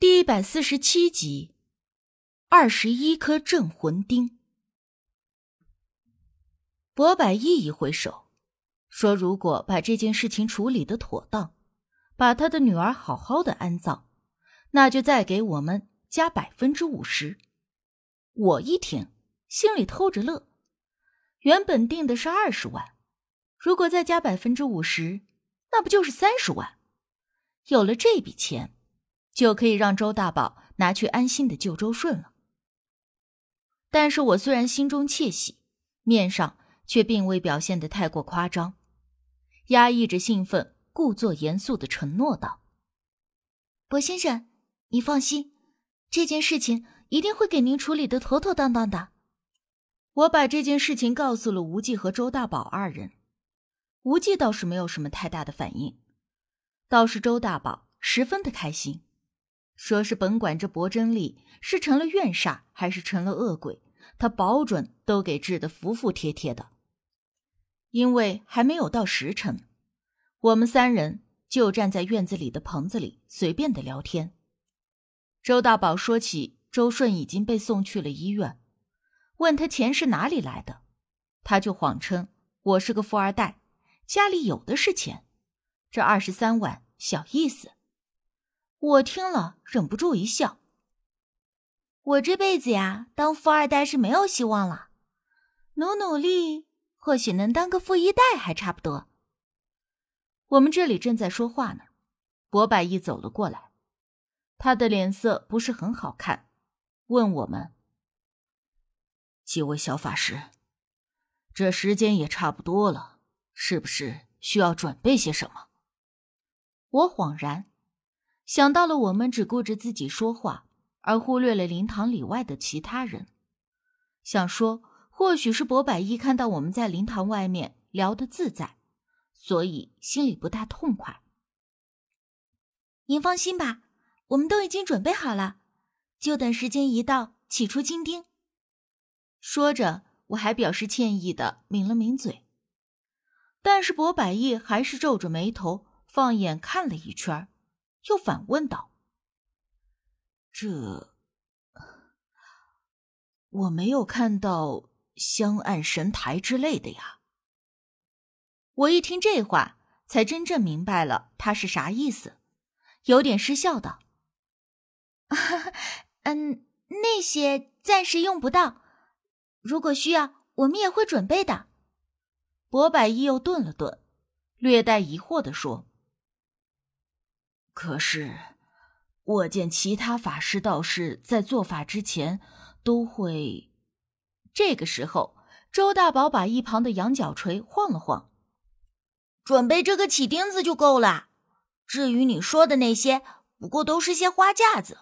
第一百四十七集，二十一颗镇魂钉。博百亿一挥手，说：“如果把这件事情处理的妥当，把他的女儿好好的安葬，那就再给我们加百分之五十。”我一听，心里偷着乐。原本定的是二十万，如果再加百分之五十，那不就是三十万？有了这笔钱，就可以让周大宝拿去安心的救周顺了。但是我虽然心中窃喜，面上却并未表现的太过夸张，压抑着兴奋，故作严肃的承诺道：“博先生，你放心，这件事情。”一定会给您处理的妥妥当当的。我把这件事情告诉了无忌和周大宝二人，无忌倒是没有什么太大的反应，倒是周大宝十分的开心，说是甭管这薄真丽是成了怨煞还是成了恶鬼，他保准都给治得服服帖帖的。因为还没有到时辰，我们三人就站在院子里的棚子里随便的聊天。周大宝说起。周顺已经被送去了医院，问他钱是哪里来的，他就谎称我是个富二代，家里有的是钱，这二十三万小意思。我听了忍不住一笑。我这辈子呀，当富二代是没有希望了，努努力，或许能当个富一代还差不多。我们这里正在说话呢，博百亿走了过来，他的脸色不是很好看。问我们几位小法师，这时间也差不多了，是不是需要准备些什么？我恍然想到了，我们只顾着自己说话，而忽略了灵堂里外的其他人。想说，或许是博百一看到我们在灵堂外面聊得自在，所以心里不大痛快。您放心吧，我们都已经准备好了。就等时间一到，起出金钉。说着，我还表示歉意的抿了抿嘴。但是博百亿还是皱着眉头，放眼看了一圈，又反问道：“这我没有看到香案神台之类的呀。”我一听这话，才真正明白了他是啥意思，有点失笑道。嗯，那些暂时用不到，如果需要，我们也会准备的。博百一又顿了顿，略带疑惑的说：“可是，我见其他法师道士在做法之前都会……”这个时候，周大宝把一旁的羊角锤晃了晃：“准备这个起钉子就够了，至于你说的那些，不过都是些花架子。”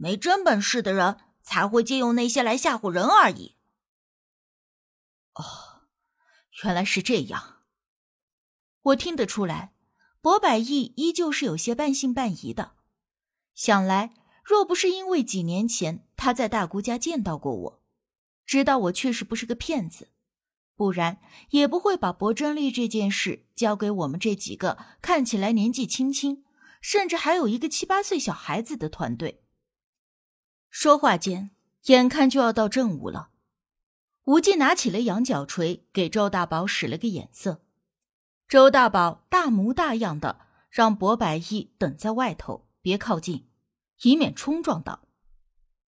没真本事的人才会借用那些来吓唬人而已。哦，原来是这样。我听得出来，博百亿依旧是有些半信半疑的。想来，若不是因为几年前他在大姑家见到过我，知道我确实不是个骗子，不然也不会把博真丽这件事交给我们这几个看起来年纪轻轻，甚至还有一个七八岁小孩子的团队。说话间，眼看就要到正午了，无忌拿起了羊角锤，给周大宝使了个眼色。周大宝大模大样的让博百亿等在外头，别靠近，以免冲撞到。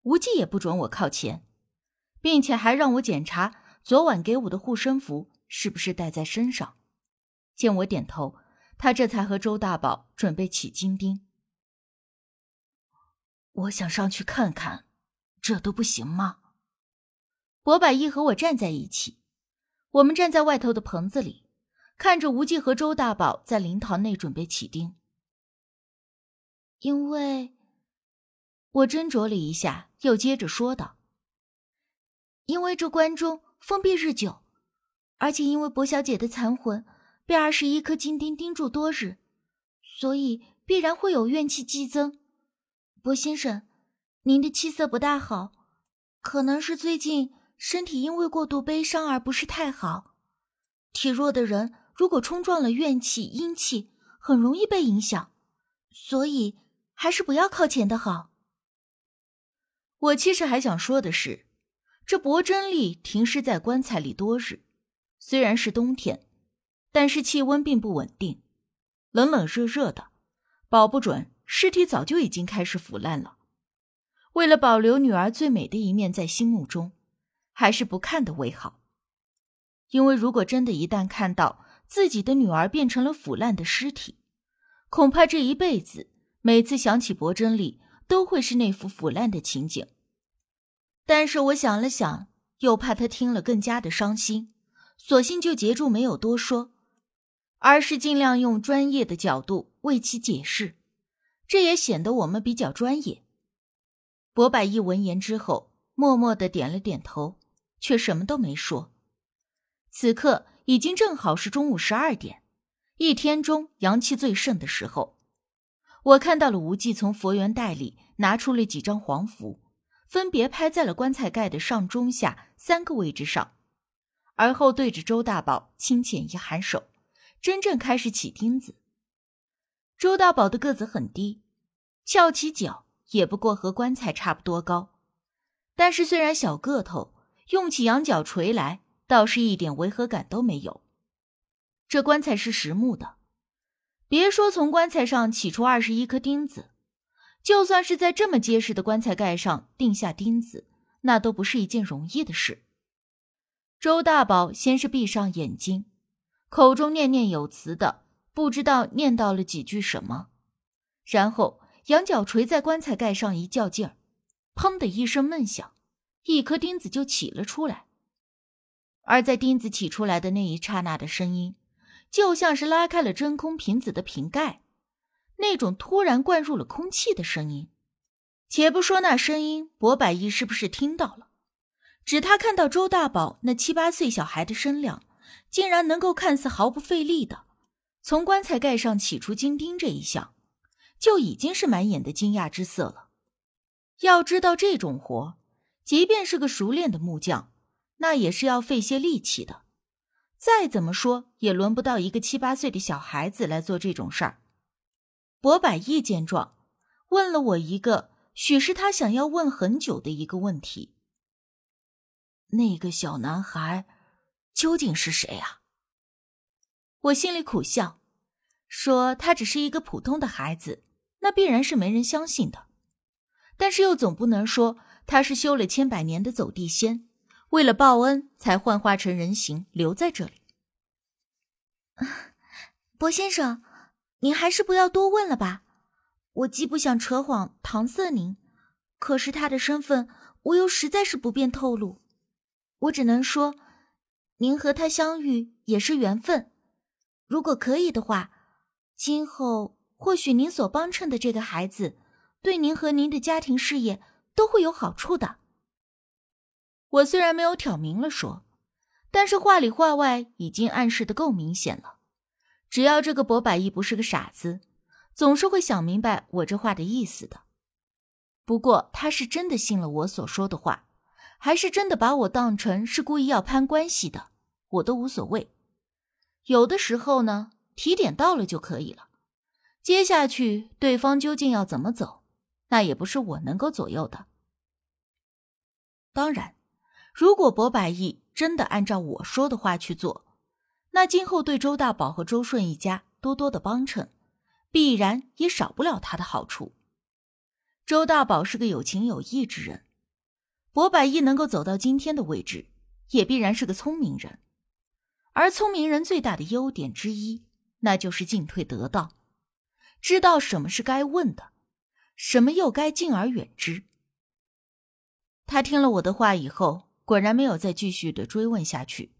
无忌也不准我靠前，并且还让我检查昨晚给我的护身符是不是带在身上。见我点头，他这才和周大宝准备起金钉。我想上去看看，这都不行吗？博百亿和我站在一起，我们站在外头的棚子里，看着无忌和周大宝在灵堂内准备起钉。因为，我斟酌了一下，又接着说道：“因为这关中封闭日久，而且因为薄小姐的残魂被二十一颗金钉钉住多日，所以必然会有怨气激增。”薄先生，您的气色不大好，可能是最近身体因为过度悲伤而不是太好。体弱的人如果冲撞了怨气、阴气，很容易被影响，所以还是不要靠前的好。我其实还想说的是，这薄真丽停尸在棺材里多日，虽然是冬天，但是气温并不稳定，冷冷热热的，保不准尸体早就已经开始腐烂了。为了保留女儿最美的一面在心目中，还是不看的为好。因为如果真的一旦看到自己的女儿变成了腐烂的尸体，恐怕这一辈子每次想起薄真丽，都会是那副腐烂的情景。但是我想了想，又怕他听了更加的伤心，索性就截住没有多说，而是尽量用专业的角度为其解释，这也显得我们比较专业。博百义闻言之后，默默的点了点头，却什么都没说。此刻已经正好是中午十二点，一天中阳气最盛的时候。我看到了无忌从佛缘袋里拿出了几张黄符，分别拍在了棺材盖的上、中、下三个位置上，而后对着周大宝轻浅一颔首，真正开始起钉子。周大宝的个子很低，翘起脚也不过和棺材差不多高，但是虽然小个头，用起羊角锤来。倒是一点违和感都没有。这棺材是实木的，别说从棺材上起出二十一颗钉子，就算是在这么结实的棺材盖上钉下钉子，那都不是一件容易的事。周大宝先是闭上眼睛，口中念念有词的，不知道念叨了几句什么，然后羊角锤在棺材盖上一较劲儿，砰的一声闷响，一颗钉子就起了出来。而在钉子起出来的那一刹那的声音，就像是拉开了真空瓶子的瓶盖，那种突然灌入了空气的声音。且不说那声音，博百亿是不是听到了？只他看到周大宝那七八岁小孩的身量，竟然能够看似毫不费力的从棺材盖上起出金钉这一项，就已经是满眼的惊讶之色了。要知道这种活，即便是个熟练的木匠。那也是要费些力气的，再怎么说也轮不到一个七八岁的小孩子来做这种事儿。博百义见状，问了我一个许是他想要问很久的一个问题：那个小男孩究竟是谁啊？我心里苦笑，说他只是一个普通的孩子，那必然是没人相信的。但是又总不能说他是修了千百年的走地仙。为了报恩，才幻化成人形留在这里。博先生，您还是不要多问了吧。我既不想扯谎搪塞您，可是他的身份，我又实在是不便透露。我只能说，您和他相遇也是缘分。如果可以的话，今后或许您所帮衬的这个孩子，对您和您的家庭事业都会有好处的。我虽然没有挑明了说，但是话里话外已经暗示的够明显了。只要这个博百亿不是个傻子，总是会想明白我这话的意思的。不过他是真的信了我所说的话，还是真的把我当成是故意要攀关系的，我都无所谓。有的时候呢，提点到了就可以了。接下去对方究竟要怎么走，那也不是我能够左右的。当然。如果博百亿真的按照我说的话去做，那今后对周大宝和周顺一家多多的帮衬，必然也少不了他的好处。周大宝是个有情有义之人，博百亿能够走到今天的位置，也必然是个聪明人。而聪明人最大的优点之一，那就是进退得当，知道什么是该问的，什么又该敬而远之。他听了我的话以后。果然没有再继续的追问下去，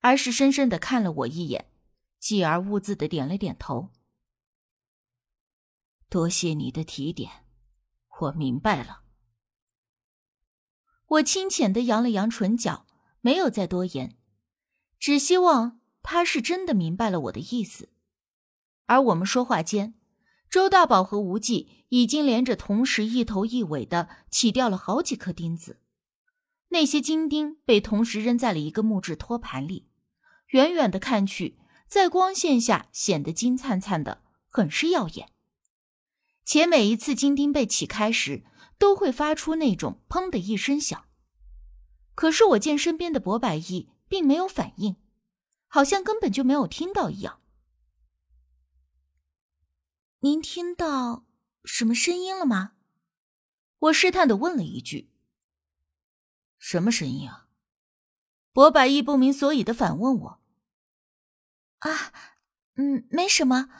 而是深深的看了我一眼，继而兀自的点了点头。多谢你的提点，我明白了。我轻浅的扬了扬唇角，没有再多言，只希望他是真的明白了我的意思。而我们说话间，周大宝和无忌已经连着同时一头一尾的起掉了好几颗钉子。那些金钉被同时扔在了一个木质托盘里，远远的看去，在光线下显得金灿灿的，很是耀眼。且每一次金钉被起开时，都会发出那种“砰”的一声响。可是我见身边的博百亿并没有反应，好像根本就没有听到一样。您听到什么声音了吗？我试探的问了一句。什么声音啊？博百亿不明所以的反问我。啊，嗯，没什么，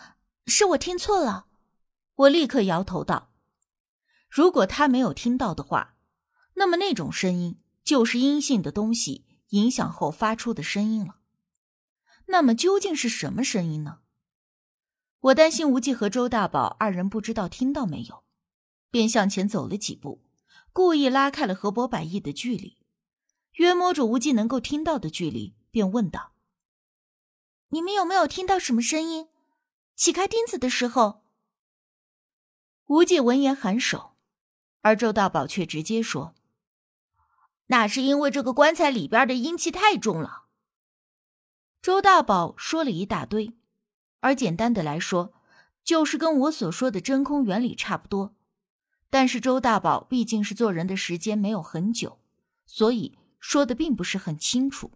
是我听错了。我立刻摇头道：“如果他没有听到的话，那么那种声音就是阴性的东西影响后发出的声音了。那么究竟是什么声音呢？”我担心无忌和周大宝二人不知道听到没有，便向前走了几步，故意拉开了和博百亿的距离，约摸着无忌能够听到的距离，便问道：“你们有没有听到什么声音？起开钉子的时候？”无忌闻言颔首，而周大宝却直接说：“那是因为这个棺材里边的阴气太重了。”周大宝说了一大堆。而简单的来说，就是跟我所说的真空原理差不多。但是周大宝毕竟是做人的时间没有很久，所以说的并不是很清楚。